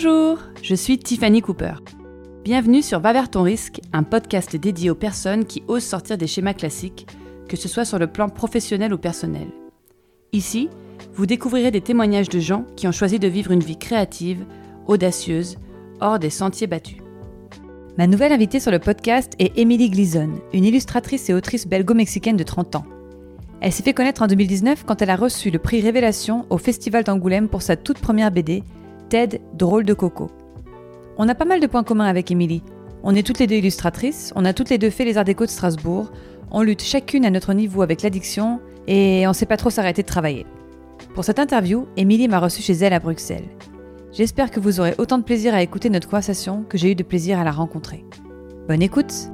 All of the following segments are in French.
Bonjour, je suis Tiffany Cooper. Bienvenue sur Va vers ton risque, un podcast dédié aux personnes qui osent sortir des schémas classiques, que ce soit sur le plan professionnel ou personnel. Ici, vous découvrirez des témoignages de gens qui ont choisi de vivre une vie créative, audacieuse, hors des sentiers battus. Ma nouvelle invitée sur le podcast est Emily Gleason, une illustratrice et autrice belgo-mexicaine de 30 ans. Elle s'est fait connaître en 2019 quand elle a reçu le prix Révélation au Festival d'Angoulême pour sa toute première BD, Ted, drôle de coco. On a pas mal de points communs avec Émilie. On est toutes les deux illustratrices, on a toutes les deux fait les Arts déco de Strasbourg, on lutte chacune à notre niveau avec l'addiction et on sait pas trop s'arrêter de travailler. Pour cette interview, Émilie m'a reçue chez elle à Bruxelles. J'espère que vous aurez autant de plaisir à écouter notre conversation que j'ai eu de plaisir à la rencontrer. Bonne écoute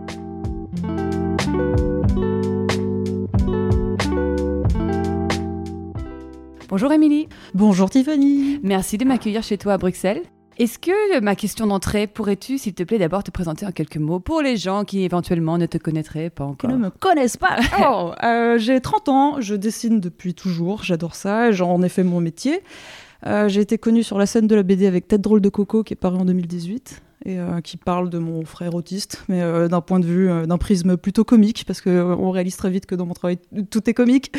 Bonjour Émilie. Bonjour Tiffany. Merci de m'accueillir chez toi à Bruxelles. Est-ce que ma question d'entrée, pourrais-tu, s'il te plaît, d'abord te présenter en quelques mots pour les gens qui éventuellement ne te connaîtraient pas encore? Qui ne me connaissent pas. Alors, euh, j'ai 30 ans, je dessine depuis toujours, j'adore ça, j'en ai fait mon métier. Euh, j'ai été connue sur la scène de la BD avec Tête drôle de coco qui est paru en 2018 et euh, qui parle de mon frère autiste, mais d'un point de vue, d'un prisme plutôt comique, parce qu'on réalise très vite que dans mon travail, tout est comique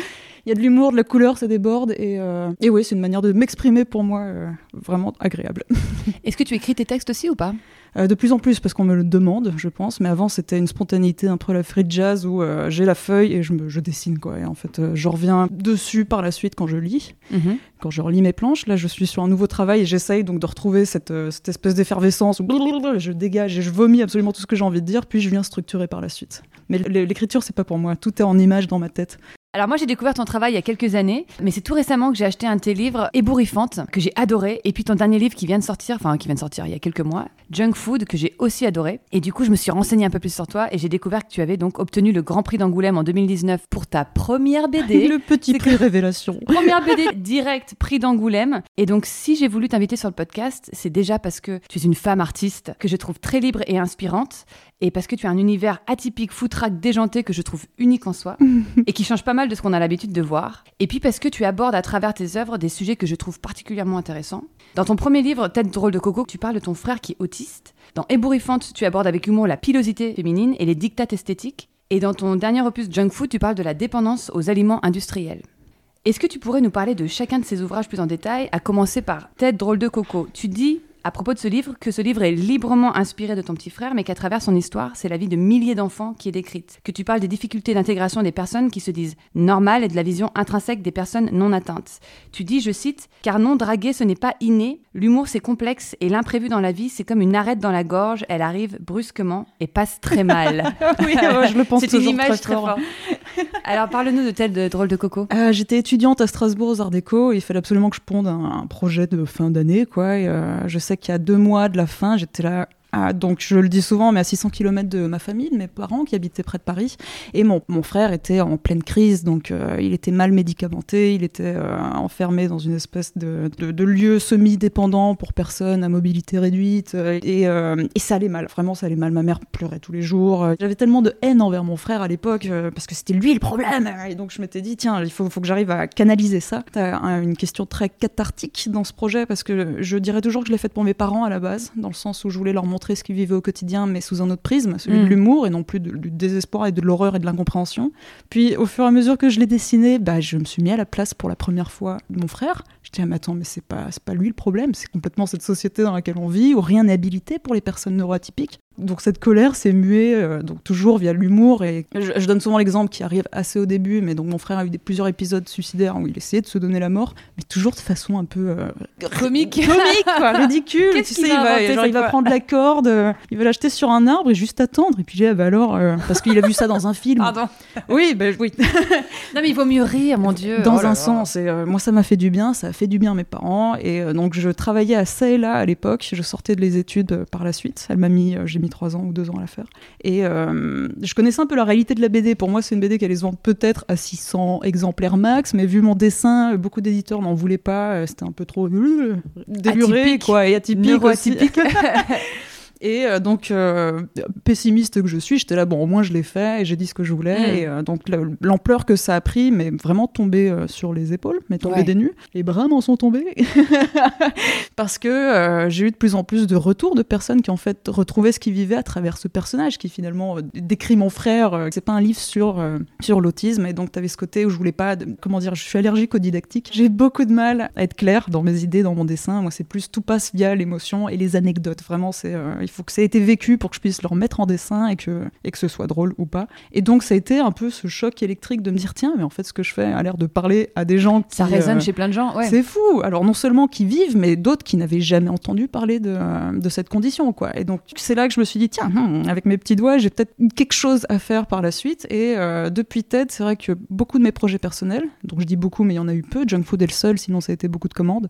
y a de l'humour, de la couleur, ça déborde. Et, euh, et oui, c'est une manière de m'exprimer pour moi euh, vraiment agréable. Est-ce que tu écris tes textes aussi ou pas? Euh, de plus en plus parce qu'on me le demande, je pense. Mais avant, c'était une spontanéité un peu la free jazz où j'ai la feuille et je, me, je dessine quoi. Et en fait, je reviens dessus par la suite quand je lis, mhm. quand je relis mes planches. Là, je suis sur un nouveau travail et j'essaye donc de retrouver cette, cette espèce d'effervescence où je dégage et je vomis absolument tout ce que j'ai envie de dire, puis je viens structurer par la suite. Mais l'écriture, c'est pas pour moi. Tout est en image dans ma tête. Alors moi j'ai découvert ton travail il y a quelques années, mais c'est tout récemment que j'ai acheté un de tes livres ébouriffante que j'ai adoré, et puis ton dernier livre qui vient de sortir, enfin qui vient de sortir il y a quelques mois, Junk Food que j'ai aussi adoré. Et du coup je me suis renseignée un peu plus sur toi et j'ai découvert que tu avais donc obtenu le Grand Prix d'Angoulême en 2019 pour ta première BD. le petit prix révélation. Première BD direct prix d'Angoulême. Et donc si j'ai voulu t'inviter sur le podcast, c'est déjà parce que tu es une femme artiste que je trouve très libre et inspirante et parce que tu as un univers atypique, foutraque, déjanté que je trouve unique en soi et qui change pas mal de ce qu'on a l'habitude de voir. Et puis parce que tu abordes à travers tes œuvres des sujets que je trouve particulièrement intéressants. Dans ton premier livre, Tête drôle de coco, tu parles de ton frère qui est autiste. Dans Ébouriffante, tu abordes avec humour la pilosité féminine et les dictates esthétiques. Et dans ton dernier opus Junk Food, tu parles de la dépendance aux aliments industriels. Est-ce que tu pourrais nous parler de chacun de ces ouvrages plus en détail, à commencer par Tête drôle de coco? Tu dis à propos de ce livre que ce livre est librement inspiré de ton petit frère, mais qu'à travers son histoire, c'est la vie de milliers d'enfants qui est décrite. Que tu parles des difficultés d'intégration des personnes qui se disent normales et de la vision intrinsèque des personnes non atteintes. Tu dis, je cite, car non draguer ce n'est pas inné, l'humour c'est complexe et l'imprévu dans la vie c'est comme une arête dans la gorge, elle arrive brusquement et passe très mal. oui, je le pense C'est une image très, forte. Alors parle-nous de tel de drôle de coco. Euh, j'étais étudiante à Strasbourg aux Arts Déco, il fallait absolument que je ponde un, projet de fin d'année, quoi. Euh, je sais qu'il y a deux mois de la fin, j'étais là, donc je le dis souvent, mais à 600 km de ma famille, de mes parents qui habitaient près de Paris. Et mon, frère était en pleine crise, donc euh, il était mal médicamenté, il était euh, enfermé dans une espèce de, lieu semi-dépendant pour personnes à mobilité réduite. Euh, et, ça allait mal, vraiment ça allait mal. Ma mère pleurait tous les jours. J'avais tellement de haine envers mon frère à l'époque, parce que c'était lui le problème. Et donc je m'étais dit, tiens, il faut, faut que j'arrive à canaliser ça. T'as une question très cathartique dans ce projet, parce que je dirais toujours que je l'ai fait pour mes parents à la base, dans le sens où je voulais leur montrer ce qu'ils vivaient au quotidien, mais sous un autre prisme, celui de mm. l'humour et non plus du désespoir et de l'horreur et de l'incompréhension. Puis au fur et à mesure que je l'ai dessiné, bah, je me suis mis à la place pour la première fois de mon frère. Je dis, ah, mais attends, mais c'est pas, pas lui le problème, c'est complètement cette société dans laquelle on vit, où rien n'est habilité pour les personnes neuroatypiques. Donc cette colère s'est muée euh, donc toujours via l'humour et je, donne souvent l'exemple qui arrive assez au début mais donc mon frère a eu des, plusieurs épisodes suicidaires où il essayait de se donner la mort mais toujours de façon un peu euh, comique. comique quoi ridicule tu sais il va, genre, il va prendre la corde euh, il va l'acheter sur un arbre et juste attendre. Et puis j'ai ah, bah alors parce qu'il a vu ça dans un film. Pardon. Oui ben oui. Non mais il vaut mieux rire mon dieu. Dans oh un sens. Et moi ça m'a fait du bien ça a fait du bien à mes parents. Et donc je travaillais à ça et là à l'époque. Je sortais de les études par la suite. Elle m'a mis j'ai trois ans ou deux ans à la faire. Et euh, je connaissais un peu la réalité de la BD. Pour moi, c'est une BD qui allait se vendre peut-être à 600 exemplaires max, mais vu mon dessin, beaucoup d'éditeurs n'en voulaient pas. Euh, c'était un peu trop euh, déluré, quoi, et atypique. Aussi. Et euh, donc, euh, pessimiste que je suis, j'étais là, bon, au moins je l'ai fait et j'ai dit ce que je voulais. Mm. Et euh, donc, le- l'ampleur que ça a pris, mais vraiment tombé euh, sur les épaules, mais tombé Ouais. des nues. Les bras m'en sont tombés. Parce que j'ai eu de plus en plus de retours de personnes qui, en fait, retrouvaient ce qu'ils vivaient à travers ce personnage qui, finalement, décrit mon frère. C'est pas un livre sur, sur l'autisme. Et donc, tu avais ce côté où je voulais pas, de- comment dire, je suis allergique au didactique. J'ai beaucoup de mal à être claire dans mes idées, dans mon dessin. Moi, c'est plus tout passe via l'émotion et les anecdotes. Vraiment, c'est, il faut que ça ait été vécu pour que je puisse le remettre en dessin et que, et que ce soit drôle ou pas. Et donc, ça a été un peu ce choc électrique de me dire, tiens, mais en fait, ce que je fais a l'air de parler à des gens qui, Ça résonne euh, chez plein de gens. Ouais. c'est fou. Alors non seulement qui vivent, mais d'autres qui n'avaient jamais entendu parler de, de cette condition, quoi. Et donc c'est là que je me suis dit tiens, hmm, avec mes petits doigts, j'ai peut-être quelque chose à faire par la suite. Et euh, depuis TED, c'est vrai que beaucoup de mes projets personnels, donc je dis beaucoup, mais il y en a eu peu. Junk Food est le seul, sinon ça a été beaucoup de commandes.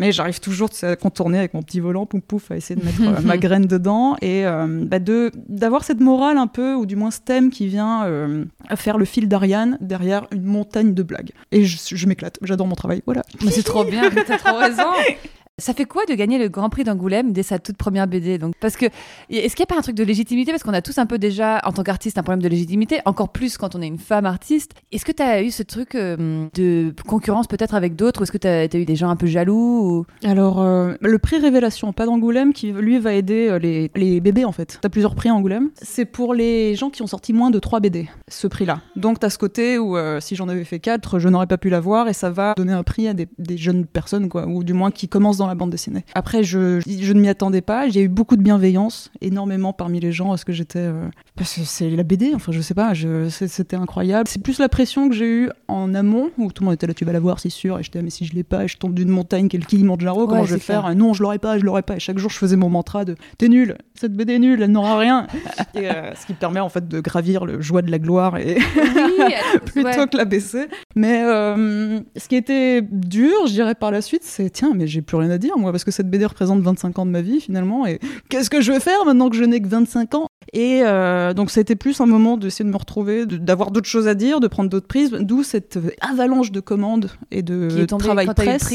Mais j'arrive toujours à contourner avec mon petit volant, pouf pouf, à essayer de mettre euh, ma graine dedans et euh, bah, de d'avoir cette morale un peu, ou du moins ce thème qui vient euh, faire le fil d'Ariane derrière une montagne de blagues. Et je, je m'éclate, j'adore mon travail, voilà. Mais c'est trop bien, t'as trop raison. Ça fait quoi de gagner le Grand Prix d'Angoulême dès sa toute première BD donc? Parce que est-ce qu'il n'y a pas un truc de légitimité? Parce qu'on a tous un peu déjà, en tant qu'artiste, un problème de légitimité, encore plus quand on est une femme artiste. Est-ce que tu as eu ce truc euh, de concurrence peut-être avec d'autres? Est-ce que tu as, eu des gens un peu jaloux ou... Alors, euh, le prix Révélation, pas d'Angoulême, qui lui va aider euh, les, les bébés en fait. T'as plusieurs prix à Angoulême. C'est pour les gens qui ont sorti moins de 3 BD, ce prix-là. Donc t'as ce côté où si j'en avais fait 4, je n'aurais pas pu l'avoir et ça va donner un prix à des, des jeunes personnes, quoi, ou du moins qui commencent dans la bande dessinée. Après, je, je ne m'y attendais pas. J'ai eu beaucoup de bienveillance, énormément parmi les gens, parce que j'étais. euh, parce que c'est la BD, enfin je sais pas, c'était incroyable. C'est plus la pression que j'ai eue en amont, où tout le monde était là, tu vas la voir, c'est sûr, et j'étais, ah, mais si je l'ai pas, et je tombe d'une montagne qui est le Kilimanjaro, comment Ouais, je vais clair. faire Non, je l'aurais pas, je l'aurais pas. Et chaque jour, je faisais mon mantra de T'es nul, cette BD est nulle, elle n'aura rien. et, euh, ce qui permet en fait de gravir le joie de la gloire et Oui, plutôt ouais. que la baisser. Mais euh, ce qui était dur, je dirais par la suite, c'est tiens, mais j'ai plus rien à dire moi, parce que cette BD représente 25 ans de ma vie finalement, et qu'est-ce que je vais faire maintenant que je n'ai que 25 ans? Et euh, donc c'était plus un moment d'essayer de me retrouver, d'avoir d'autres choses à dire, de prendre d'autres prises, d'où cette avalanche de commandes et de Qui est travail quand presse.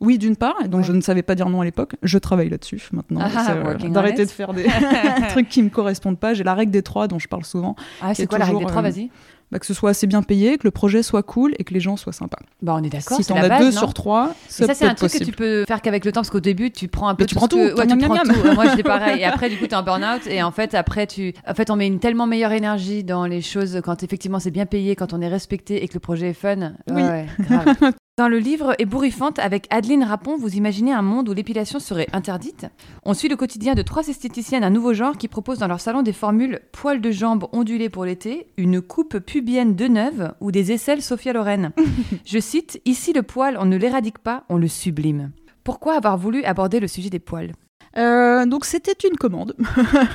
Oui, d'une part, et donc Ouais. je ne savais pas dire non à l'époque. Je travaille là-dessus maintenant. Ah, euh, D'arrêter de faire des trucs qui me correspondent pas. J'ai la règle des trois dont je parle souvent. Ah, c'est est quoi la règle des toujours, trois euh, Vas-y? Bah, que ce soit assez bien payé, que le projet soit cool et que les gens soient sympas. Bah, on est d'accord. Si t'en as base, deux non sur trois, ça, ça, c'est un truc que tu peux faire qu'avec le temps, parce qu'au début, tu prends un peu Mais tu tout prends ce que- tout, ouais, miam, tu prends tout. Moi, j'étais pareil. Et après, du coup, t'es un burn-out. Et en fait, après, tu, en fait, on met une tellement meilleure énergie dans les choses quand effectivement c'est bien payé, quand on est respecté et que le projet est fun. Oui. Ouais, grave. Dans le livre Ébouriffante, avec Adeline Rapon, vous imaginez un monde où l'épilation serait interdite. On suit le quotidien de trois esthéticiennes d'un nouveau genre qui proposent dans leur salon des formules poils de jambes ondulés pour l'été, une coupe pubienne de neuve ou des aisselles Sophia Loren. Je cite Ici, le poil, on ne l'éradique pas, on le sublime. Pourquoi avoir voulu aborder le sujet des poils? Euh, donc c'était une commande.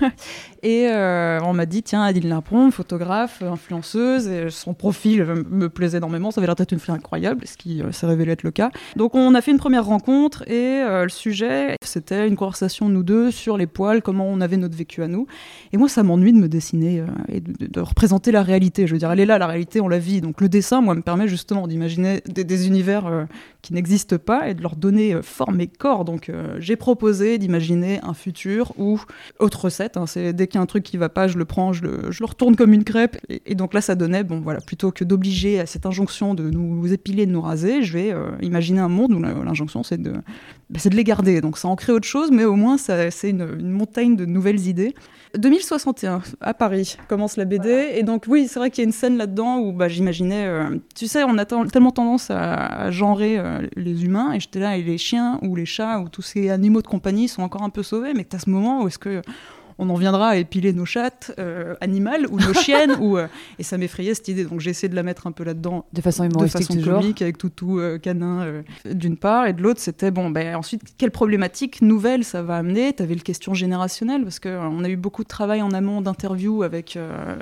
et euh, on m'a dit, tiens, Adine Lapron, photographe, influenceuse, et son profil euh, me plaisait énormément, ça avait l'air d'être une fille incroyable, ce qui euh, s'est révélé être le cas. Donc on a fait une première rencontre et euh, le sujet, c'était une conversation nous deux sur les poils, comment on avait notre vécu à nous. Et moi, ça m'ennuie de me dessiner euh, et de, représenter la réalité. Je veux dire, elle est là, la réalité, on la vit. Donc le dessin, moi, me permet justement d'imaginer des, univers euh, qui n'existent pas et de leur donner euh, forme et corps. Donc euh, j'ai proposé d'imaginer un futur où, autre recette, hein, c'est dès qu'il y a un truc qui va pas, je le prends, je le, je retourne comme une crêpe. Et, donc là, ça donnait, bon voilà, plutôt que d'obliger à cette injonction de nous épiler, de nous raser, je vais euh, imaginer un monde où l'injonction, c'est de, bah, c'est de les garder. Donc ça en crée autre chose, mais au moins, ça- c'est une, une montagne de nouvelles idées. 2061, à Paris, commence la BD. Et donc, oui, c'est vrai qu'il y a une scène là-dedans où bah, j'imaginais. euh, tu sais, on a tellement tendance à, à genrer euh, les humains, et j'étais là, et les chiens ou les chats ou tous ces animaux de compagnie sont encore un peu sauvés, mais as ce moment où est-ce que. On en viendra à épiler nos chattes euh, animales ou nos chiennes, ou, euh, et ça m'effrayait cette idée. Donc j'ai essayé de la mettre un peu là-dedans De façon de humoristique façon toujours. comique avec toutou euh, canin euh, d'une part et de l'autre c'était bon ben ensuite quelle problématique nouvelle ça va amener? T'avais le question générationnelle parce que euh, on a eu beaucoup de travail en amont d'interviews avec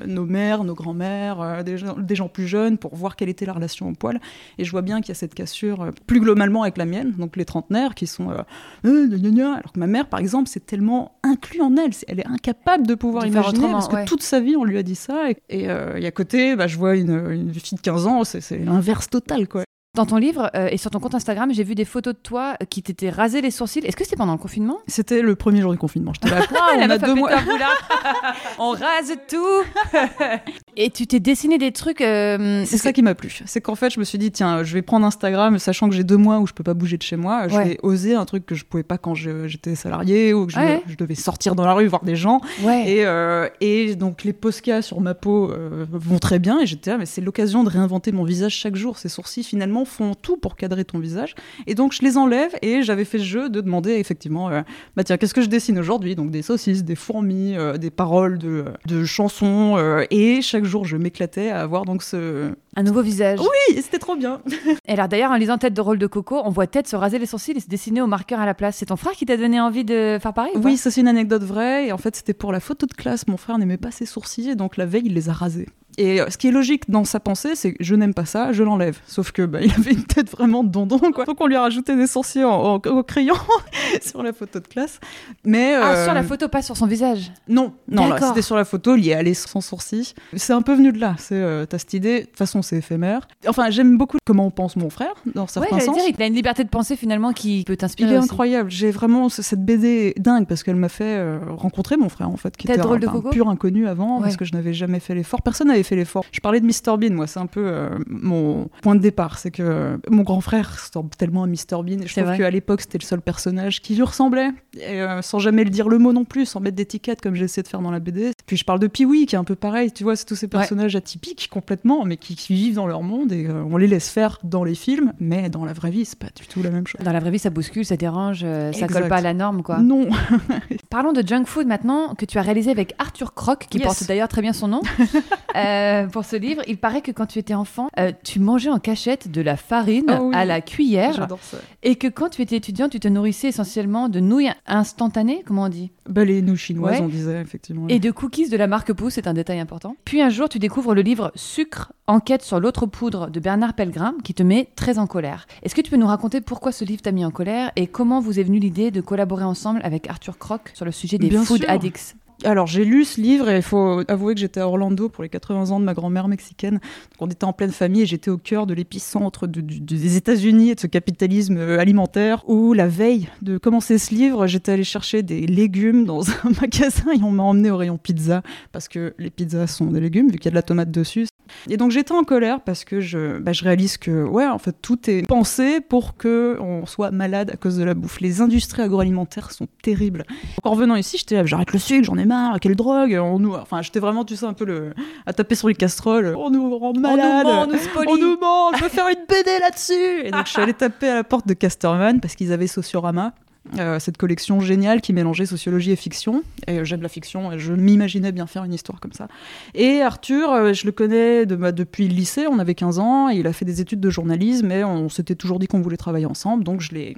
nos mères nos grands-mères des, gens, des gens plus jeunes pour voir quelle était la relation au poil et je vois bien qu'il y a cette cassure plus globalement avec la mienne donc les trentenaires qui sont euh, alors que ma mère par exemple c'est tellement inclus en elle elle est incapable de pouvoir De imaginer parce que ouais. toute sa vie on lui a dit ça et, et, euh, et à côté bah, je vois une, une fille de 15 ans c'est l'inverse total quoi Dans ton livre euh, et sur ton compte Instagram, j'ai vu des photos de toi qui t'étais rasé les sourcils. Est-ce que c'était pendant le confinement? C'était le premier jour du confinement. J'étais là, Ah, on la a deux mois. On rase tout. et tu t'es dessiné des trucs. euh, C'est ça qui m'a plu. C'est qu'en fait, je me suis dit, tiens, je vais prendre Instagram, sachant que j'ai deux mois où je peux pas bouger de chez moi. Je Ouais. vais oser un truc que je pouvais pas quand j'étais salarié ou que je, Ouais. je devais sortir dans la rue voir des gens. Ouais. Et, euh, et donc les poscas sur ma peau euh, vont très bien. Et j'étais là, mais c'est l'occasion de réinventer mon visage chaque jour. Ces sourcils finalement font tout pour cadrer ton visage. Et donc je les enlève et j'avais fait ce jeu de demander effectivement, bah tiens, qu'est-ce que je dessine aujourd'hui? Donc des saucisses, des fourmis, des paroles de, de chansons. et chaque jour je m'éclatais à avoir donc ce... Un nouveau visage. Oui, c'était trop bien. Et alors d'ailleurs, en lisant Tête de rôle de Coco, on voit Tête se raser les sourcils et se dessiner au marqueur à la place. C'est ton frère qui t'a donné envie de faire pareil ou Oui, ça c'est une anecdote vraie. Et en fait, c'était pour la photo de classe. Mon frère n'aimait pas ses sourcils, et donc la veille, il les a rasés. Et euh, ce qui est logique dans sa pensée, c'est que je n'aime pas ça, je l'enlève. Sauf que bah, il avait une tête vraiment de dondon, quoi. Donc on lui a rajouté des sourcils en- en- au crayon sur la photo de classe. Mais Ah, euh, sur la photo, pas sur son visage. non, non, là, c'était sur la photo, il y est allé sans sourcils. C'est un peu venu de là. C'est euh, t'as cette idée. De toute façon, c'est éphémère. Enfin, j'aime beaucoup comment pense mon frère dans Ouais, certains j'allais sens. dire, il a une liberté de pensée finalement qui peut Il t'inspirer est aussi. incroyable. J'ai vraiment ce- cette BD est dingue parce qu'elle m'a fait euh, rencontrer mon frère en fait, qui était drôle de un, un pur inconnu avant Ouais. parce que je n'avais jamais fait l'effort. Personne n'avait fait l'effort. Je parlais de Mr Bean, moi, c'est un peu euh, mon point de départ. C'est que mon grand frère ressemble tellement à Mr Bean. Et je trouve qu'à l'époque c'était le seul personnage qui lui ressemblait, et, euh, sans jamais le dire le mot non plus, sans mettre d'étiquette comme j'ai essayé de faire dans la BD. Puis je parle de Pee-wee qui est un peu pareil. Tu vois, c'est tous ces personnages atypiques complètement, mais qui, qui vivent dans leur monde et euh, on les laisse faire dans les films, mais dans la vraie vie c'est pas du tout la même chose. Dans la vraie vie, ça bouscule, ça dérange, ça Exact. colle pas à la norme, quoi. Non. Parlons de Junk Food maintenant, que tu as réalisé avec Arthur Croc, qui Yes. porte d'ailleurs très bien son nom, euh, pour ce livre. Il paraît que quand tu étais enfant, euh, tu mangeais en cachette de la farine Ah oui. à la cuillère, J'adore ça. et que quand tu étais étudiant, tu te nourrissais essentiellement de nouilles instantanées, comment on dit? Bah, les nouilles chinoises, Ouais. on disait, effectivement. Et de cookies de la marque Pouce, c'est un détail important. Puis un jour, tu découvres le livre Sucre, enquête sur l'autre poudre de Bernard Pellegrin, qui te met très en colère. Est-ce que tu peux nous raconter pourquoi ce livre t'a mis en colère et comment vous est venue l'idée de collaborer ensemble avec Arthur Croc sur le sujet des Bien food sûr. addicts? Alors, j'ai lu ce livre et il faut avouer que j'étais à Orlando pour les 80 ans de ma grand-mère mexicaine. On était en pleine famille et j'étais au cœur de l'épicentre des États-Unis et de ce capitalisme euh, alimentaire où, la veille de commencer ce livre, j'étais allée chercher des légumes dans un magasin et on m'a emmené au rayon pizza parce que les pizzas sont des légumes vu qu'il y a de la tomate dessus. Et donc, j'étais en colère parce que je, bah, réalise que, ouais, en fait, tout est pensé pour que on soit malade à cause de la bouffe. Les industries agroalimentaires sont terribles. En revenant ici, j'étais là, j'arrête le sucre, j'en ai marre, quelle drogue. On nous... Enfin, j'étais vraiment, tu sais, un peu le... à taper sur les casseroles. On nous rend malade. On nous ment, on nous spolie. On nous ment, je veux faire une BD là-dessus. Et donc, je suis allée taper à la porte de Casterman parce qu'ils avaient Sociorama. Euh, cette collection géniale qui mélangeait sociologie et fiction. Et euh, j'aime la fiction, et je m'imaginais bien faire une histoire comme ça. Et Arthur, euh, je le connais de, bah, depuis le lycée, on avait 15 ans, et il a fait des études de journalisme, et on s'était toujours dit qu'on voulait travailler ensemble, donc je l'ai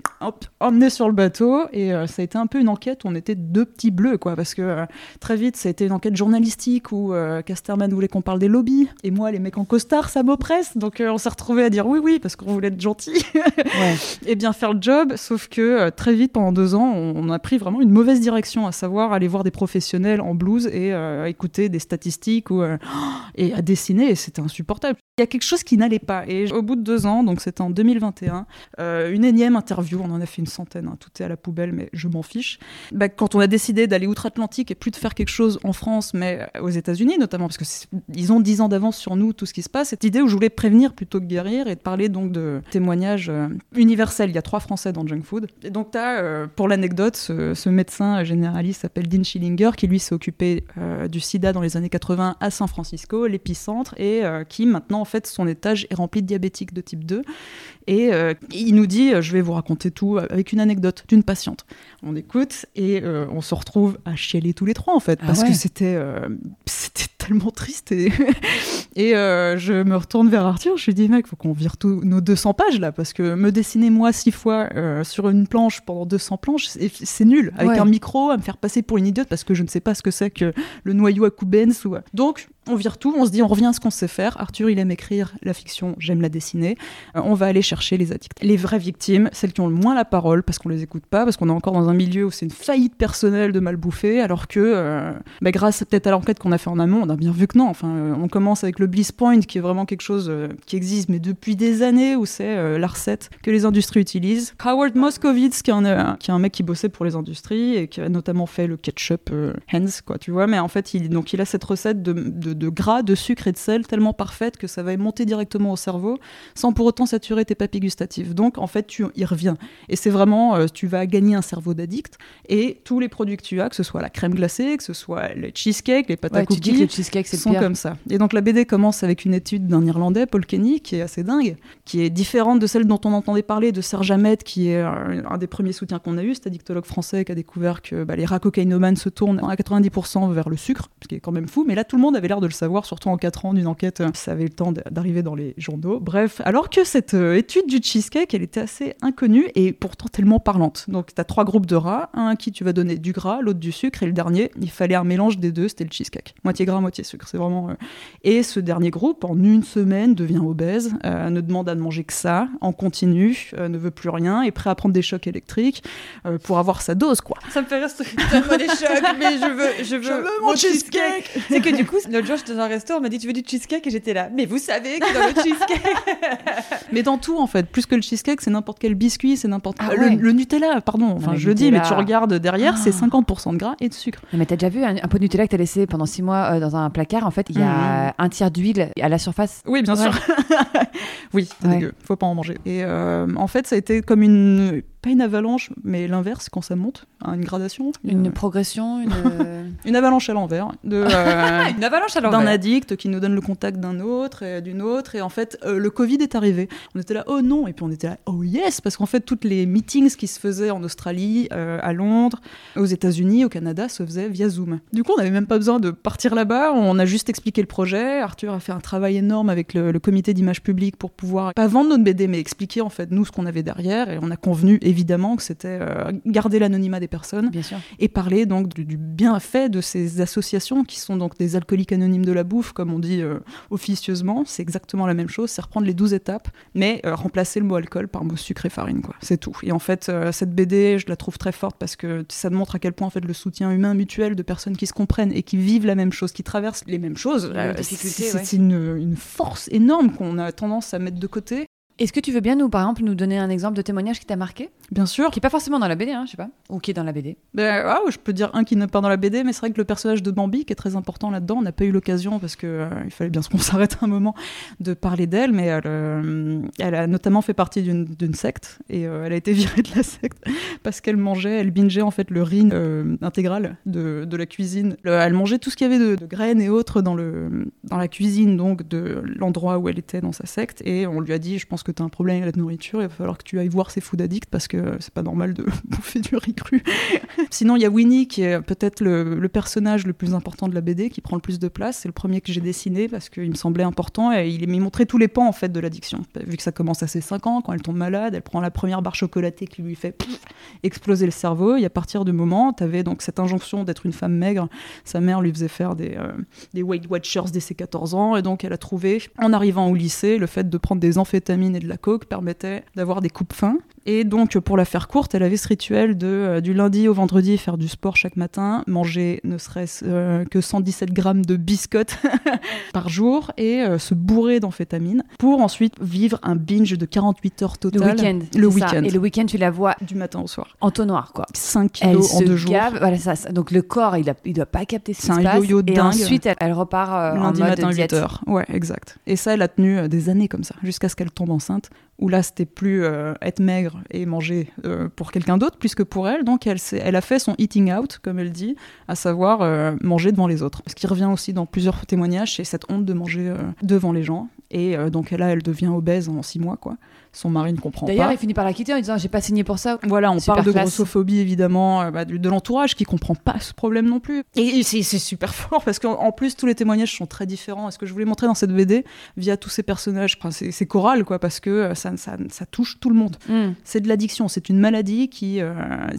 emmené sur le bateau, et euh, ça a été un peu une enquête, où on était deux petits bleus, quoi, parce que très vite, ça a été une enquête journalistique, où Casterman voulait qu'on parle des lobbies, et moi, les mecs en costard, ça m'oppresse, donc on s'est retrouvés à dire oui, oui, parce qu'on voulait être gentils, Ouais. et bien faire le job, sauf que très vite, pendant deux ans, on, a pris vraiment une mauvaise direction, à savoir aller voir des professionnels en blues et euh, écouter des statistiques ou, euh, et à dessiner, et c'était insupportable. Il y a quelque chose qui n'allait pas. Et au bout de deux ans, donc c'était en 2021, euh, une énième interview, on en a fait une centaine, hein, tout est à la poubelle, mais je m'en fiche. Bah, quand on a décidé d'aller outre-Atlantique et plus de faire quelque chose en France, mais aux États-Unis notamment, parce que c'est- ils ont dix ans d'avance sur nous, tout ce qui se passe, cette idée où je voulais prévenir plutôt que guérir et de parler donc de témoignages universels. Il y a trois Français dans Junk Food. Et donc, tu as, pour l'anecdote, ce, ce médecin généraliste s'appelle Dean Schillinger, qui lui s'est occupé euh, du sida dans les années 80 à San Francisco, l'épicentre, et euh, qui maintenant, en fait, son étage est rempli de diabétiques de type 2. Et euh, il nous dit, euh, je vais vous raconter tout avec une anecdote d'une patiente. On écoute et euh, on se retrouve à chialer tous les trois en fait, Ah parce ouais. que c'était euh, c'était tellement triste. Et, et euh, je me retourne vers Arthur, je lui dis, mec, faut qu'on vire tous nos 200 pages là, parce que me dessiner moi six fois euh, sur une planche pendant 200 planches, c'est nul. Avec Ouais. un micro, à me faire passer pour une idiote parce que je ne sais pas ce que c'est que le noyau à Kubens. Ou... Donc, on vire tout, on se dit on revient à ce qu'on sait faire. Arthur, il aime écrire la fiction, j'aime la dessiner. Euh, on va aller chercher les addicts. Les vraies victimes, celles qui ont le moins la parole parce qu'on les écoute pas, parce qu'on est encore dans un milieu où c'est une faillite personnelle de mal bouffer, alors que euh, bah, grâce peut-être à l'enquête qu'on a fait en amont, on a bien vu que non. Enfin, euh, on commence avec le Bliss Point qui est vraiment quelque chose qui existe, mais depuis des années où c'est la recette que les industries utilisent. Howard Moskowitz, qui est, un, qui est un mec qui bossait pour les industries et qui a notamment fait le ketchup Hens, quoi, tu vois, mais en fait, il, donc, il a cette recette de, de gras, de sucre et de sel tellement parfaite que ça va monter directement au cerveau sans pour autant saturer tes papilles gustatives. Donc en fait, tu y reviens. Et c'est vraiment, euh, tu vas gagner un cerveau d'addict et tous les produits que tu as, que ce soit la crème glacée, que ce soit le cheesecake, les pâtes à cookies, cheesecakes, sont comme ça. Et donc la BD commence avec une étude d'un Irlandais, Paul Kenny, qui est assez dingue, qui est différente de celle dont on entendait parler de Serge Ahmed, qui est un, des premiers soutiens qu'on a eu, cet addictologue français qui a découvert que bah, les rats se tournent à 90% vers le sucre, ce qui est quand même fou. Mais là, tout le monde avait l'air de le savoir, surtout en 4 ans d'une enquête, euh, ça avait le temps d'arriver dans les journaux. Bref, alors que cette euh, étude du cheesecake, elle était assez inconnue et pourtant tellement parlante. Donc, tu as trois groupes de rats, un à qui tu vas donner du gras, l'autre du sucre, et le dernier, il fallait un mélange des deux, c'était le cheesecake. Moitié gras, moitié sucre, c'est vraiment... Euh, et ce dernier groupe, en une semaine, devient obèse, ne demande à ne manger que ça, en continu, ne veut plus rien, est prêt à prendre des chocs électriques pour avoir sa dose, quoi. Ça me fait rester des chocs, mais je veux, je veux, mon cheesecake. C'est que du coup, l'autre jour, j'étais dans un restaurant, on m'a dit tu veux du cheesecake? Et j'étais là. Mais vous savez que dans le cheesecake. mais dans tout en fait, plus que le cheesecake, c'est n'importe quel biscuit, c'est n'importe ah le, Nutella, pardon. Enfin, je le dis, mais tu regardes derrière, c'est 50% ah. de gras et de sucre. Mais t'as déjà vu un, pot de Nutella que t'as laissé pendant 6 mois euh, dans un placard? En fait, il y a mmh. un tiers d'huile à la surface. Oui, bien sûr. oui, c'est dégueu. Faut pas en manger. Et euh, en fait, ça a été comme une pas une avalanche, mais l'inverse quand ça monte, hein, une gradation. Une, progression, une... une avalanche à l'envers. De, euh, une avalanche à l'envers. D'un addict qui nous donne le contact d'un autre et d'une autre. Et en fait, euh, le Covid est arrivé. On était là, oh non. Et puis on était là, oh yes. Parce qu'en fait, toutes les meetings qui se faisaient en Australie, euh, à Londres, aux États-Unis, au Canada, se faisaient via Zoom. Du coup, on n'avait même pas besoin de partir là-bas. On a juste expliqué le projet. Arthur a fait un travail énorme avec le, le comité d'image publique pour pouvoir, pas vendre notre BD, mais expliquer en fait nous ce qu'on avait derrière. Et on a convenu évidemment que c'était euh, garder l'anonymat des personnes et parler donc du, bienfait de ces associations qui sont donc des alcooliques anonymes de la bouffe, comme on dit euh, officieusement. C'est exactement la même chose, c'est reprendre les 12 étapes, mais euh, remplacer le mot alcool par le mot sucre et farine, quoi. C'est tout. Et en fait, cette BD, je la trouve très forte parce que ça montre à quel point en fait le soutien humain mutuel de personnes qui se comprennent et qui vivent la même chose, qui traversent les mêmes choses, c'est une, une force énorme qu'on a tendance à mettre de côté est-ce que tu veux bien nous, par exemple, nous donner un exemple de témoignage qui t'a marqué Bien sûr. Qui n'est pas forcément dans la BD, hein, je sais pas. Ou qui est dans la BD. Ben, ah, je peux dire un qui n'est pas dans la BD, mais c'est vrai que le personnage de Bambi, qui est très important là-dedans, on n'a pas eu l'occasion, parce qu'il euh, il fallait bien qu'on s'arrête un moment, de parler d'elle, mais elle, euh, elle, a notamment fait partie d'une secte, et euh, elle a été virée de la secte, parce qu'elle mangeait, elle bingeait en fait le riz intégral de, de, la cuisine. elle mangeait tout ce qu'il y avait de, de, graines et autres dans, le, dans la cuisine, donc de l'endroit où elle était dans sa secte, et on lui a dit, je pense que tu as un problème avec la nourriture, il va falloir que tu ailles voir ces food addicts parce que c'est pas normal de bouffer du riz cru. Sinon, il y a Winnie qui est peut-être le, personnage le plus important de la BD, qui prend le plus de place. C'est le premier que j'ai dessiné parce qu'il me semblait important et il m'a montré tous les pans en fait de l'addiction. Vu que ça commence à ses 5 ans, quand elle tombe malade, elle prend la première barre chocolatée qui lui fait exploser le cerveau. Et à partir du moment, tu avais donc cette injonction d'être une femme maigre. Sa mère lui faisait faire des, euh, des Weight Watchers dès ses 14 ans et donc elle a trouvé, en arrivant au lycée, le fait de prendre des amphétamines de la coke permettait d'avoir des coupes fins. Et donc, pour la faire courte, elle avait ce rituel de euh, du lundi au vendredi faire du sport chaque matin, manger ne serait-ce euh, que 117 grammes de biscottes par jour et euh, se bourrer d'amphétamines pour ensuite vivre un binge de 48 heures total. Le week-end. Le week-end. Et le week-end, tu la vois du matin au soir. En tonnoir, quoi. 5 kilos en deux jours. Voilà, ça, Donc le corps, il, il doit pas capter ce qui se passe. yo-yo Et ensuite, elle, repart lundi en mode matin diète. 8 heures. Ouais, exact. Et ça, elle a tenu des années comme ça, jusqu'à ce qu'elle tombe enceinte où là c'était plus être maigre et manger euh, pour quelqu'un d'autre plus que pour elle. Donc elle, elle a fait son eating out, comme elle dit, à savoir euh, manger devant les autres. Ce qui revient aussi dans plusieurs témoignages, c'est cette honte de manger devant les gens. Et euh, donc là, elle devient obèse en six mois, quoi. Son mari ne comprend pas. D'ailleurs, il finit par la quitter en disant j'ai pas signé pour ça. Voilà, on Super parle de classe. grossophobie évidemment, euh, bah, de, de l'entourage qui comprend pas ce problème non plus. Et c'est c'est super fort parce qu'en en plus tous les témoignages sont très différents. Et ce que je voulais montrer dans cette BD via tous ces personnages, enfin, c'est choral quoi, parce que euh, ça, ça, ça touche tout le monde. Hmm. C'est de l'addiction, c'est une maladie qui. Euh,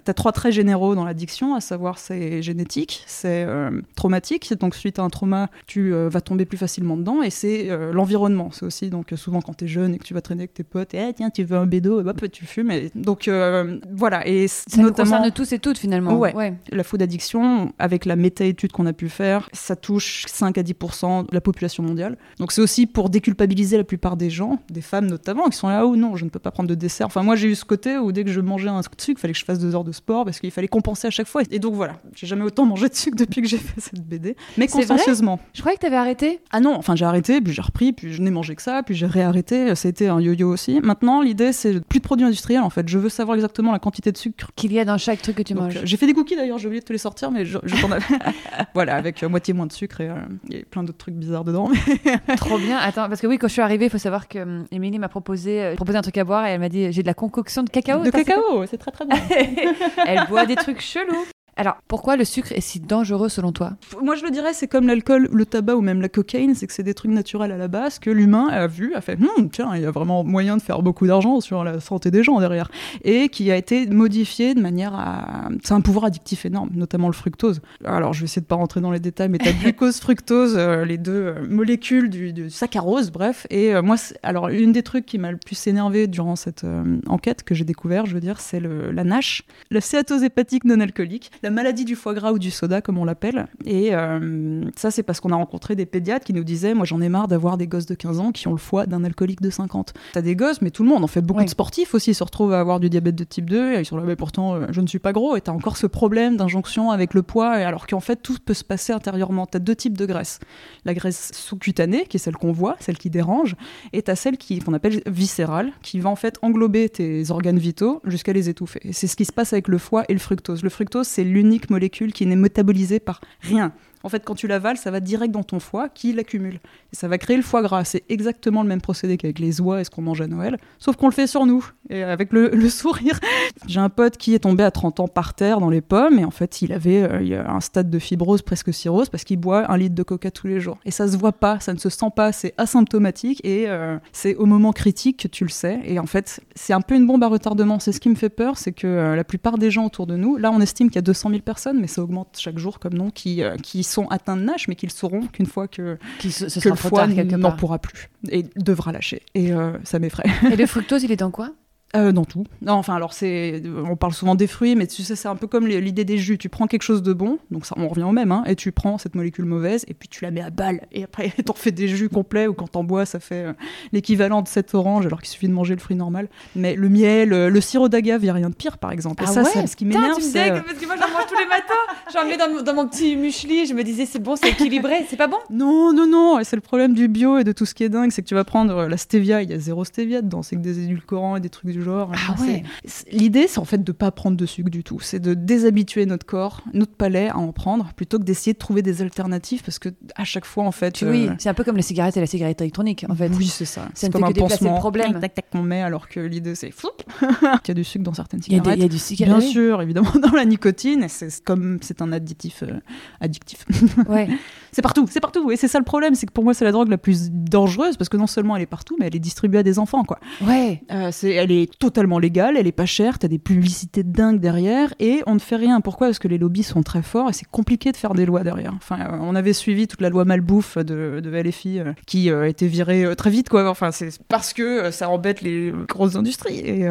tu as trois traits généraux dans l'addiction, à savoir c'est génétique, c'est euh, traumatique, donc suite à un trauma, tu euh, vas tomber plus facilement dedans, et c'est euh, l'environnement. C'est aussi donc souvent quand tu es jeune et que tu vas traîner avec tes potes, et Ah, tiens, tu veux un bédo, et hop, tu fumes. Et, donc euh, voilà, et Ça nous notamment concerne tous et toutes finalement. Ouais. la faute d'addiction, avec la méta-étude qu'on a pu faire, ça touche 5 à 10% de la population mondiale. Donc c'est aussi pour déculpabiliser la plupart des gens, des femmes notamment, qui sont là, oh non, je ne peux pas prendre de dessert. Enfin, moi j'ai eu ce côté où dès que je mangeais un sucre, il fallait que je fasse deux heures de sport parce qu'il fallait compenser à chaque fois. Et donc voilà, j'ai jamais autant mangé de sucre depuis que j'ai fait cette BD. Mais consciencieusement. Je croyais que t'avais arrêté. Ah non, enfin j'ai arrêté, puis j'ai repris, puis je n'ai mangé que ça, puis j'ai réarrêté. Été un yo-yo aussi. Maintenant, l'idée c'est plus de produits industriels en fait. Je veux savoir exactement la quantité de sucre Qu'il y a dans chaque truc que tu donc, manges. euh, J'ai fait des cookies d'ailleurs, j'ai oublié de te les sortir, mais je, je t'en avais. voilà, avec euh, moitié moins de sucre et euh, a plein d'autres trucs bizarres dedans. Trop bien. Attends, parce que oui, quand je suis arrivée, il faut savoir que Émilie m'a proposé, euh, proposé un truc à boire et elle m'a dit j'ai de la concoction de cacao. de cacao, c'est très très bien. Elle boit des trucs chelous. Alors, pourquoi le sucre est si dangereux selon toi? Moi je le dirais, c'est comme l'alcool, le tabac ou même la cocaïne, c'est que c'est des trucs naturels à la base que l'humain a vu, a fait Hum, tiens, il y a vraiment moyen de faire beaucoup d'argent sur la santé des gens derrière. Et qui a été modifié de manière à. C'est un pouvoir addictif énorme, notamment le fructose. Alors je vais essayer de pas rentrer dans les détails, mais t'as glucose, fructose, euh, les deux euh, molécules du, du saccharose, bref. Et euh, moi, alors une des trucs qui m'a le plus énervé durant cette enquête que j'ai découvert, je veux dire, c'est la NASH, la stéatose hépatique non alcoolique, la maladie du foie gras ou du soda, comme on l'appelle. Et euh, ça, c'est parce qu'on a rencontré des pédiatres qui nous disaient Moi, j'en ai marre d'avoir des gosses de 15 ans qui ont le foie d'un alcoolique de 50. T'as des gosses, mais tout le monde, en fait, beaucoup Ouais. de sportifs aussi se retrouvent à avoir du diabète de type 2. Et ils sont là, mais pourtant, euh, je ne suis pas gros. Et t'as encore ce problème d'injonction avec le poids, alors qu'en fait, tout peut se passer intérieurement. T'as deux types de graisse la graisse sous-cutanée, qui est celle qu'on voit, celle qui dérange, et t'as celle qui- qu'on appelle viscérale, qui va en fait englober tes organes vitaux jusqu'à les étouffer. Et c'est ce qui se passe avec le foie et le fructose. Le fructose, c'est l'unique molécule qui n'est métabolisée par rien. En fait, quand tu l'avales, ça va direct dans ton foie qui l'accumule. Et ça va créer le foie gras. C'est exactement le même procédé qu'avec les oies et ce qu'on mange à Noël, sauf qu'on le fait sur nous, et avec le, sourire. J'ai un pote qui est tombé à 30 ans par terre dans les pommes, et en fait, il avait euh, un stade de fibrose, presque cirrhose, parce qu'il boit un litre de coca tous les jours. Et ça se voit pas, ça ne se sent pas, c'est asymptomatique, et euh, c'est au moment critique que tu le sais. Et en fait, c'est un peu une bombe à retardement. C'est ce qui me fait peur, c'est que euh, la plupart des gens autour de nous, là, on estime qu'il y a 200 000 personnes, mais ça augmente chaque jour comme nom, qui, euh, qui sont atteints de NASH, mais qui le sauront qu'une fois que, se, ce que sera le foie n'en pourra plus et devra lâcher. Et euh, ça m'effraie. Et le fructose, il est dans quoi? Euh, dans tout. Non, enfin, alors c'est, on parle souvent des fruits, mais tu sais, c'est un peu comme l'idée des jus. Tu prends quelque chose de bon, donc ça, on revient au même, hein, et tu prends cette molécule mauvaise, et puis tu la mets à balle, et après t'en fais des jus complets, ou quand t'en bois, ça fait euh, l'équivalent de 7 oranges, alors qu'il suffit de manger le fruit normal. Mais le miel, euh, le sirop d'agave, il n'y a rien de pire, par exemple. Et Ah ça, ouais c'est ce qui m'énerve, c'est. parce que moi j'en mange tous les matins. J'en mets dans, mon- dans mon petit muesli. Je me disais c'est bon, c'est équilibré. C'est pas bon Non, non, non, et c'est le problème du bio et de tout ce qui est dingue, c'est que tu vas prendre la stevia, il y a zéro stevia dedans, c'est que des édulcorants et des trucs du genre. Ah Enfin, ouais. L'idée, c'est en fait de pas prendre de sucre du tout, c'est de déshabituer notre corps, notre palais à en prendre, plutôt que d'essayer de trouver des alternatives, parce que à chaque fois, en fait. Oui, euh, c'est un peu comme la cigarette et la cigarette électronique en fait. Oui, c'est ça. C'est ne comme un déplacer le pansement. problème. Tac, tac, qu'on met, alors que l'idée, c'est. Il y a du sucre dans certaines cigarettes. il y a du cigarette. Bien sûr, évidemment, dans la nicotine, c'est comme c'est un additif euh, addictif. Ouais. C'est partout, c'est partout. Et c'est ça le problème, c'est que pour moi, c'est la drogue la plus dangereuse parce que non seulement elle est partout, mais elle est distribuée à des enfants, quoi. Ouais. Euh, c'est, elle est totalement légale, elle est pas chère, t'as des publicités de dingue derrière et on ne fait rien. Pourquoi? Parce que les lobbies sont très forts et c'est compliqué de faire des lois derrière. Enfin, euh, on avait suivi toute la loi malbouffe de, de LFI euh, qui euh, a été virée très vite, quoi. Enfin, c'est parce que ça embête les grosses industries. Et,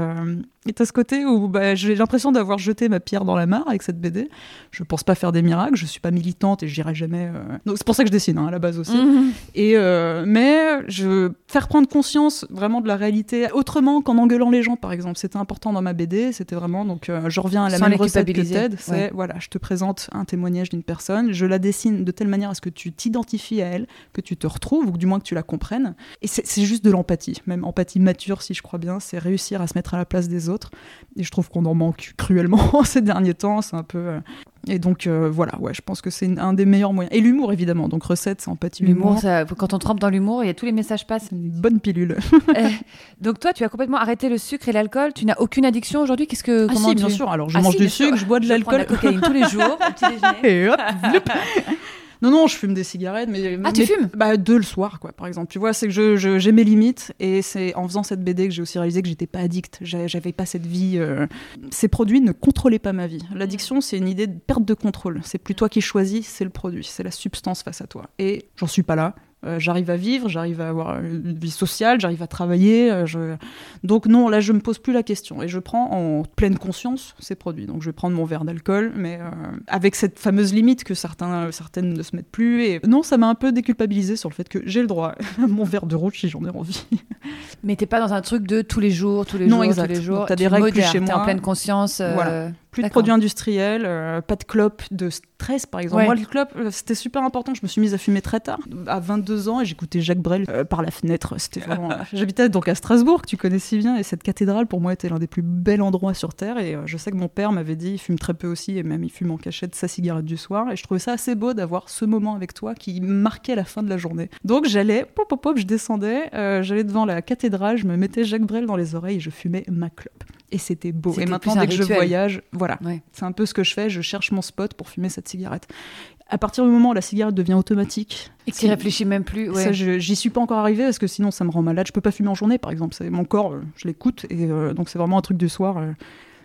et t'as ce côté où bah, j'ai l'impression d'avoir jeté ma pierre dans la mare avec cette BD. Je pense pas faire des miracles, je suis pas militante et j'irai jamais. euh, Donc c'est pour ça que je dessine hein, à la base aussi. Mhm. Et euh, mais je faire prendre conscience vraiment de la réalité autrement qu'en engueulant les gens par exemple. C'était important dans ma BD, c'était vraiment donc euh, je reviens à la Sans même recette que. TED, c'est Ouais. voilà, je te présente un témoignage d'une personne, je la dessine de telle manière à ce que tu t'identifies à elle, que tu te retrouves ou que du moins que tu la comprennes. Et c'est juste de l'empathie, même empathie mature si je crois bien, c'est réussir à se mettre à la place des autres autres. Et je trouve qu'on en manque cruellement ces derniers temps. C'est un peu. euh, Et donc euh, voilà, ouais, je pense que c'est un des meilleurs moyens. Et l'humour évidemment, donc recette, c'est empathie, L'humour, quand on trempe dans l'humour, il y a tous les messages passent. Une bonne pilule. Euh, donc toi, tu as complètement arrêté le sucre et l'alcool. Tu n'as aucune addiction aujourd'hui. Qu'est-ce que Ah comment si, bien sûr. Alors je Ah mange si, du sûr. sucre, je bois de Je prends de la l'alcool. cocaïne tous les jours au petit déjeuner. Et hop. Non, non, je fume des cigarettes, mais. Ah, tu mais- fumes? Bah, deux le soir, quoi, par exemple. Tu vois, c'est que je, je- j'ai mes limites, et c'est en faisant cette BD que j'ai aussi réalisé que j'étais pas addict. J'a- J'avais pas cette vie. euh, Ces produits ne contrôlaient pas ma vie. L'addiction, c'est une idée de perte de contrôle. C'est plus toi qui choisis, c'est le produit, c'est la substance face à toi. Et j'en suis pas là. Euh, j'arrive à vivre, j'arrive à avoir une vie sociale, j'arrive à travailler. euh, je... Donc non, là, je me pose plus la question et je prends en pleine conscience ces produits. Donc je vais prendre mon verre d'alcool, mais euh, avec cette fameuse limite que certains, certaines ne se mettent plus. Et non, ça m'a un peu déculpabilisé sur le fait que j'ai le droit à mon verre de rouge si j'en ai envie. Mais t'es pas dans un truc de tous les jours, tous les Non, jours, exact. tous les jours. T'as Tu des règles modères, chez t'es en moi. pleine conscience. Voilà. Plus de produits industriels, euh, pas de clopes, de stress par exemple. Ouais. Moi, le clope, euh, c'était super important. Je me suis mise à fumer très tard, à 22 ans, et j'écoutais Jacques Brel euh, par la fenêtre. C'était vraiment. J'habitais donc à Strasbourg, que tu connais si bien, et cette cathédrale pour moi était l'un des plus bels endroits sur terre. Et je sais que mon père m'avait dit, il fume très peu aussi, et même il fume en cachette sa cigarette du soir. Et je trouvais ça assez beau d'avoir ce moment avec toi qui marquait la fin de la journée. Donc j'allais, pop pop pop, je descendais, j'allais devant la cathédrale, je me mettais Jacques Brel dans les oreilles et je fumais ma clope. Et c'était beau. Et maintenant, dès que je voyage, voilà, Ouais. c'est un peu ce que je fais, je cherche mon spot pour fumer cette cigarette. À partir du moment où la cigarette devient automatique, Et que tu réfléchis même plus. Ouais. ça, je- j'y suis pas encore arrivée parce que sinon ça me rend malade. Je peux pas fumer en journée, par exemple. C'est mon corps, euh, je l'écoute et euh, donc c'est vraiment un truc du soir. euh.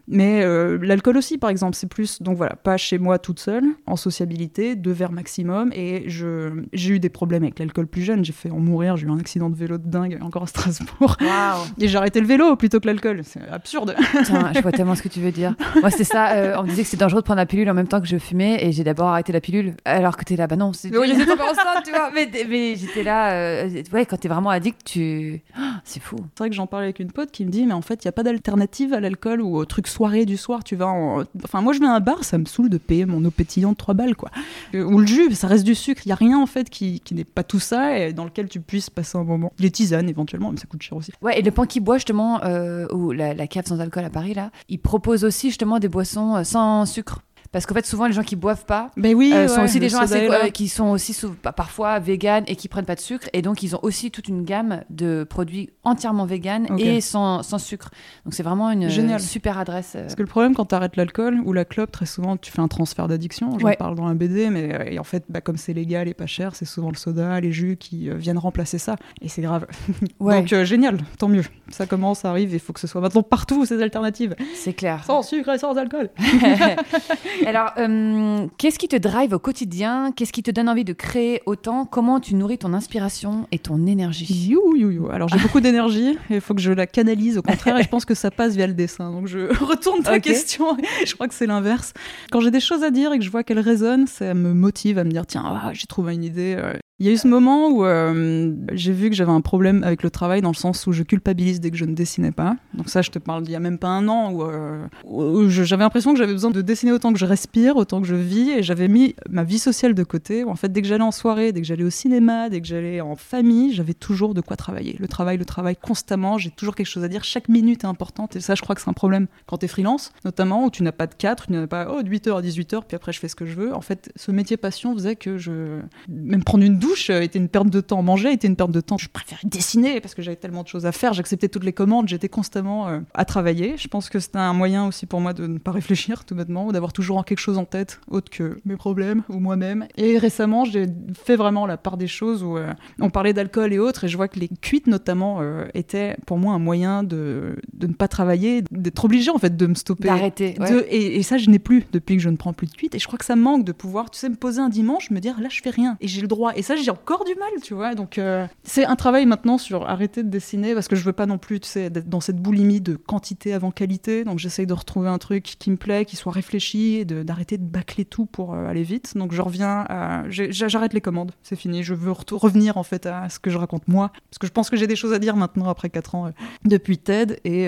Mais euh, l'alcool aussi, par exemple, c'est plus donc voilà, pas chez moi toute seule, en sociabilité, deux verres maximum. Et je j'ai eu des problèmes avec l'alcool plus jeune. J'ai fait en mourir. J'ai eu un accident de vélo de dingue encore à Strasbourg. Et j'ai arrêté le vélo plutôt que l'alcool. C'est absurde. Putain, je vois tellement ce que tu veux dire. Moi, c'est ça. euh, on me disait que c'est dangereux de prendre la pilule en même temps que je fumais, et j'ai d'abord arrêté la pilule. Alors que t'es là, bah non, c'est Oui. pas enceinte, tu vois. Mais, mais j'étais là. euh, ouais, quand t'es vraiment addict, tu. Ah, c'est fou. C'est vrai que j'en parlais avec une pote qui me dit mais en fait il y a pas d'alternative à l'alcool ou au truc soirée du soir tu vas en... enfin moi je vais à un bar ça me saoule de payer mon eau pétillante 3 balles quoi. Euh, ou le jus ça reste du sucre. Il y a rien en fait qui, qui n'est pas tout ça et dans lequel tu puisses passer un moment. Les tisanes éventuellement mais ça coûte cher aussi. Ouais, et le pan qui boit justement, euh, ou la, la cave sans alcool à Paris, là, il propose aussi justement des boissons euh, sans sucre. Parce qu'en fait, souvent, les gens qui boivent pas ben oui euh, sont ouais, aussi des gens assez, euh, qui sont aussi pa- parfois véganes et qui prennent pas de sucre. Et donc, ils ont aussi toute une gamme de produits entièrement véganes Ok. et sans, sans sucre. Donc, c'est vraiment une euh, Génial. super adresse. Parce que le problème quand tu arrêtes l'alcool ou la clope, très souvent tu fais un transfert d'addiction. J'en Ouais. parle dans un BD, mais en fait, bah, comme c'est légal et pas cher, c'est souvent le soda, les jus qui viennent remplacer ça. Et c'est grave. Ouais, Donc génial, tant mieux. Ça commence, ça arrive, il faut que ce soit maintenant partout ces alternatives. c'est clair. Sans sucre et sans alcool. Alors, euh, qu'est-ce qui te drive au quotidien? Qu'est-ce qui te donne envie de créer autant? Comment tu nourris ton inspiration et ton énergie? You, you, you. Alors j'ai beaucoup d'énergie et il faut que je la canalise au contraire et je pense que ça passe via le dessin. Donc je retourne ta question. Je crois que c'est l'inverse. Quand j'ai des choses à dire et que je vois qu'elles résonnent, ça me motive à me dire tiens, ah, j'ai trouvé une idée. Il y a eu ce moment où euh, j'ai vu que j'avais un problème avec le travail dans le sens où je culpabilise dès que je ne dessinais pas. Donc ça, je te parle d'il y a même pas un an où, euh, j'avais l'impression que j'avais besoin de dessiner autant que je respire, autant que je vis, et j'avais mis ma vie sociale de côté. En fait, dès que j'allais en soirée, dès que j'allais au cinéma, dès que j'allais en famille, j'avais toujours de quoi travailler. Le travail, le travail constamment. J'ai toujours quelque chose à dire. Chaque minute est importante, et ça, je crois que c'est un problème quand t'es freelance, notamment où tu n'as pas de 4, tu n'as pas oh, de 8h à 18h, puis après je fais ce que je veux. En fait, ce métier passion faisait que je même prendre une douche euh, était une perte de temps, manger était une perte de temps. Je préférais dessiner parce que j'avais tellement de choses à faire. J'acceptais toutes les commandes, j'étais constamment euh, à travailler. Je pense que c'était un moyen aussi pour moi de ne pas réfléchir tout bêtement ou d'avoir toujours quelque chose en tête autre que mes problèmes ou moi-même. Et récemment, j'ai fait vraiment la part des choses où euh, on parlait d'alcool et autres, et je vois que les cuites notamment euh, étaient pour moi un moyen de, de ne pas travailler, d'être obligé en fait de me stopper. D'arrêter. ouais. De- et, et ça, je n'ai plus depuis que je ne prends plus de cuite. Et je crois que ça me manque de pouvoir, tu sais, me poser un dimanche, me dire là, je fais rien. Et j'ai le droit. Et ça, j'ai encore du mal, tu vois. Donc, euh, c'est un travail maintenant sur arrêter de dessiner parce que je veux pas non plus, tu sais, d'être dans cette boulimie de quantité avant qualité. Donc, j'essaye de retrouver un truc qui me plaît, qui soit réfléchi et d'arrêter de bâcler tout pour euh, aller vite. Donc, je reviens à. J'arrête les commandes. C'est fini. Je veux revenir, en fait, à ce que je raconte moi. Parce que je pense que j'ai des choses à dire maintenant après 4 ans euh, depuis TED. Et,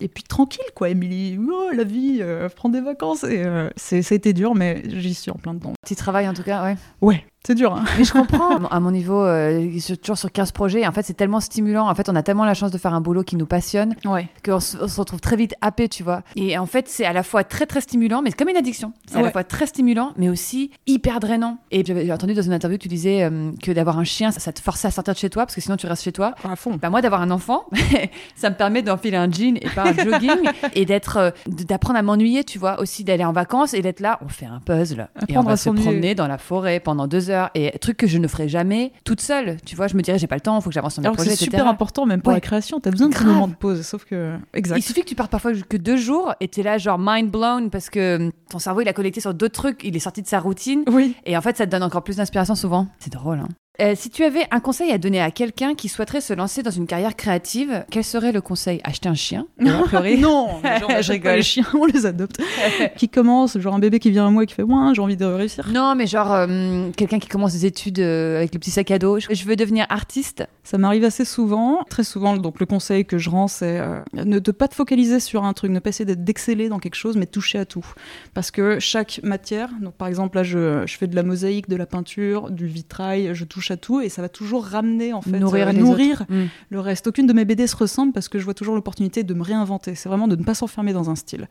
et puis, tranquille, quoi, Émilie. Oh, la vie, prends des vacances. Et c'est- ça a été dur, mais j'y suis en plein dedans. Petit travail en tout cas, ouais. Ouais. C'est dur. Hein. Mais je comprends. à mon niveau, euh, toujours sur 15 projets, en fait, c'est tellement stimulant. En fait, on a tellement la chance de faire un boulot qui nous passionne ouais. qu'on se, on se retrouve très vite happé, tu vois. Et en fait, c'est à la fois très, très stimulant, mais c'est comme une addiction. C'est à la fois très stimulant, mais aussi hyper drainant. Et j'avais entendu dans une interview que tu disais euh, que d'avoir un chien, ça, ça te forçait à sortir de chez toi, parce que sinon tu restes chez toi. À fond. Bah moi d'avoir un enfant, ça me permet d'enfiler un jean et pas un jogging et d'être euh, d'apprendre à m'ennuyer, tu vois, aussi d'aller en vacances et d'être là, on fait un puzzle et on Apprendre va se promener dans la forêt pendant deux heures et truc que je ne ferais jamais toute seule, tu vois, je me dirais j'ai pas le temps, faut que j'avance sur mes Alors que projets, c'est super important, même pour Ouais. la création. T'as besoin de ces Grave. moments de pause. Sauf que. Exact. Il suffit que tu partes parfois que deux jours et t'es là genre mind blown parce que hum, ton cerveau il a connecté sur d'autres trucs, il est sorti de sa routine Oui. et en fait ça te donne encore plus d'inspiration souvent. C'est drôle. Hein Euh, si tu avais un conseil à donner à quelqu'un qui souhaiterait se lancer dans une carrière créative, quel serait le conseil? Acheter un chien non, les gens Je rigole. les chiens, on les adopte. qui commence, genre un bébé qui vient à moi et qui fait Ouin, j'ai envie de réussir. Non, mais genre euh, quelqu'un qui commence des études euh, avec le petit sac à dos. Je, veux devenir artiste. Ça m'arrive assez souvent. Très souvent, donc le conseil que je rends, c'est ne de pas te focaliser sur un truc, ne pas essayer d'exceller dans quelque chose, mais toucher à tout. Parce que chaque matière, donc par exemple là, je, je fais de la mosaïque, de la peinture, du vitrail, je touche à tout et ça va toujours ramener en fait, Nourrir euh, nourrir Mm. le reste. Aucune de mes BD se ressemble parce que je vois toujours l'opportunité de me réinventer. C'est vraiment de ne pas s'enfermer dans un style.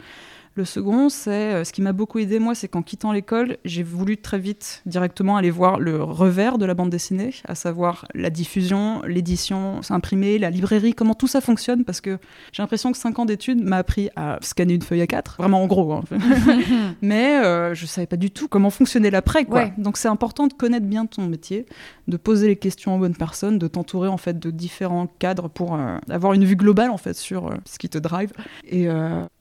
Le second, c'est euh, ce qui m'a beaucoup aidé, moi, c'est qu'en quittant l'école, j'ai voulu très vite, directement, aller voir le revers de la bande dessinée, à savoir la diffusion, l'édition, imprimer, la librairie, comment tout ça fonctionne, parce que j'ai l'impression que 5 ans d'études m'a appris à scanner une feuille à 4, vraiment en gros. hein. Mais euh, je savais pas du tout comment fonctionnait l'après, quoi. Ouais. Donc c'est important de connaître bien ton métier, de poser les questions aux bonnes personnes, de t'entourer en fait de différents cadres pour euh, avoir une vue globale en fait sur euh, ce qui te drive. Et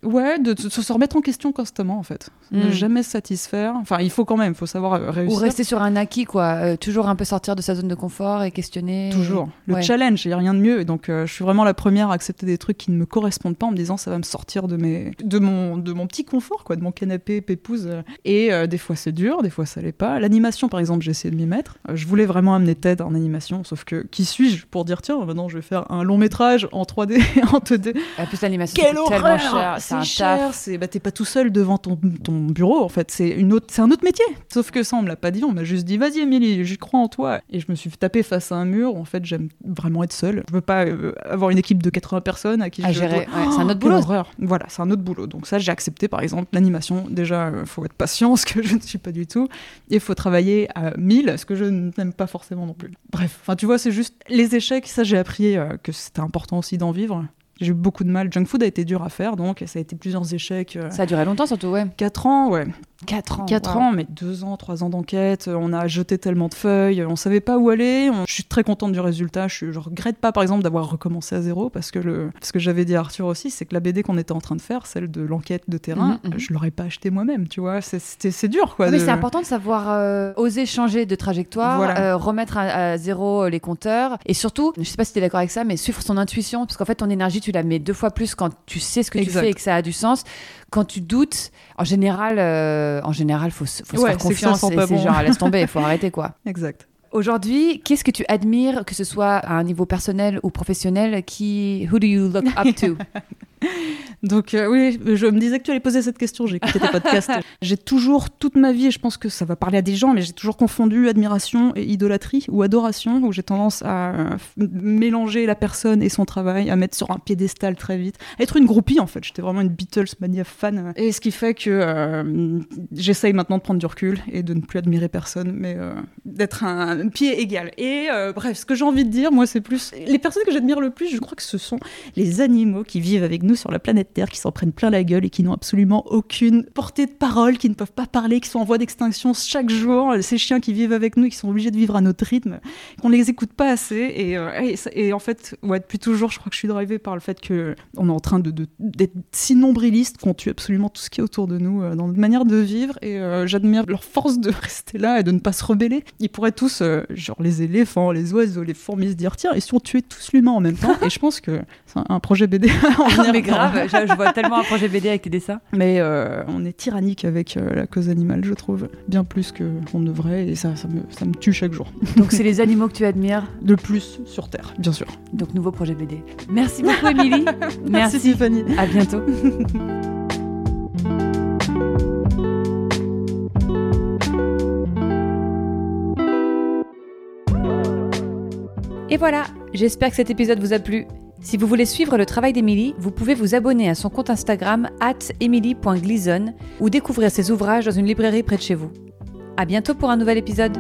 ouais, de, de se remettre en question constamment en fait. Ne Mm. jamais se satisfaire. Enfin, il faut quand même, il faut savoir euh, Ou réussir. rester sur un acquis, quoi. Euh, toujours un peu sortir de sa zone de confort et questionner. Toujours. Le Ouais. challenge, il n'y a rien de mieux. Et donc, euh, je suis vraiment la première à accepter des trucs qui ne me correspondent pas en me disant ça va me sortir de, mes... de, mon... de mon petit confort, quoi, de mon canapé pépouze. Et euh, des fois, c'est dur, des fois, ça l'est pas. L'animation, par exemple, j'ai essayé de m'y mettre. Je voulais vraiment amener Ted en animation, sauf que qui suis-je pour dire tiens, maintenant je vais faire un long métrage en 3D, en 2D En plus, l'animation, c'est tellement horreur cher. C'est cher, c'est bah, t'es pas tout seul devant ton, ton bureau en fait, c'est une autre, c'est un autre métier. Sauf que ça on me l'a pas dit, on m'a juste dit vas-y Émilie, j'y crois en toi. Et je me suis tapé face à un mur. En fait, j'aime vraiment être seule. Je veux pas euh, avoir une équipe de 80 personnes à qui À je gérer. c'est un autre Quelle boulot. horreur. Voilà, c'est un autre boulot. Donc ça, j'ai accepté par exemple l'animation. Déjà, euh, faut être patient, ce que je ne suis pas du tout. Et il faut travailler à 1000, ce que je n'aime pas forcément non plus. Bref, enfin tu vois, c'est juste les échecs. Ça, j'ai appris euh, que c'était important aussi d'en vivre. J'ai eu beaucoup de mal. Junk food a été dur à faire, donc ça a été plusieurs échecs. euh, Ça a duré longtemps, surtout, ouais. 4 ans, ouais. 4 ans. 4 wow. ans, mais 2 ans, 3 ans d'enquête. euh, On a jeté tellement de feuilles, on savait pas où aller. on- Je suis très contente du résultat. Je, je regrette pas, par exemple, d'avoir recommencé à zéro parce que le, ce que j'avais dit à Arthur aussi, c'est que la BD qu'on était en train de faire, celle de l'enquête de terrain, Mhm, mhm. je l'aurais pas achetée moi-même, tu vois. C'est- dur, quoi. Oui, de- c'est important de savoir euh, oser changer de trajectoire, Voilà. euh, remettre à, à zéro les compteurs et surtout, je sais pas si tu es d'accord avec ça, mais suivre son intuition parce qu'en fait, ton énergie, tu la mets deux fois plus quand tu sais ce que Exact. tu fais et que ça a du sens. Quand tu doutes, en général, euh, en général, faut, se- faut se faire confiance et c'est genre laisse tomber, il faut arrêter quoi. Exact. Aujourd'hui, qu'est-ce que tu admires, que ce soit à un niveau personnel ou professionnel, qui, who do you look up to? Donc euh, oui, je me disais que tu allais poser cette question, j'ai écouté tes podcasts. j'ai toujours, toute ma vie, et je pense que ça va parler à des gens, mais j'ai toujours confondu admiration et idolâtrie, ou adoration, où j'ai tendance à euh, mélanger la personne et son travail, à mettre sur un piédestal très vite, à être une groupie en fait, j'étais vraiment une Beatles mania fan. Et ce qui fait que euh, j'essaye maintenant de prendre du recul et de ne plus admirer personne, mais d'être un pied égal. Et euh, bref, ce que j'ai envie de dire, moi, c'est plus... Les personnes que j'admire le plus, je crois que ce sont les animaux qui vivent avec nous sur la planète Terre, qui s'en prennent plein la gueule et qui n'ont absolument aucune portée de parole, qui ne peuvent pas parler, qui sont en voie d'extinction chaque jour. Ces chiens qui vivent avec nous, qui sont obligés de vivre à notre rythme, qu'on les écoute pas assez. Et, euh, et, en fait, ouais, depuis toujours, je crois que je suis drivée par le fait que on est en train de, de- d'être si nombrilistes qu'on tue absolument tout ce qui est autour de nous euh, dans notre manière de vivre. Et euh, j'admire leur force de rester là et de ne pas se rebeller. Ils pourraient tous, euh, genre les éléphants, les oiseaux, les fourmis, se dire tiens, et si on tuait tous l'humain en même temps Et je pense que c'est un, un projet BD en venir Mais grave, je, je vois tellement un projet BD avec tes dessins. mais euh, on est tyrannique avec euh, la cause animale, je trouve, bien plus qu'on ne devrait, et ça, ça, me, ça me tue chaque jour. Donc c'est les animaux que tu admires. Le plus sur Terre, bien sûr. Donc nouveau projet BD. Merci beaucoup Émilie. Merci. Tiffany. À bientôt. Et voilà, j'espère que cet épisode vous a plu. Si vous voulez suivre le travail d'Emily, vous pouvez vous abonner à son compte Instagram emily.gleason ou découvrir ses ouvrages dans une librairie près de chez vous. À bientôt pour un nouvel épisode.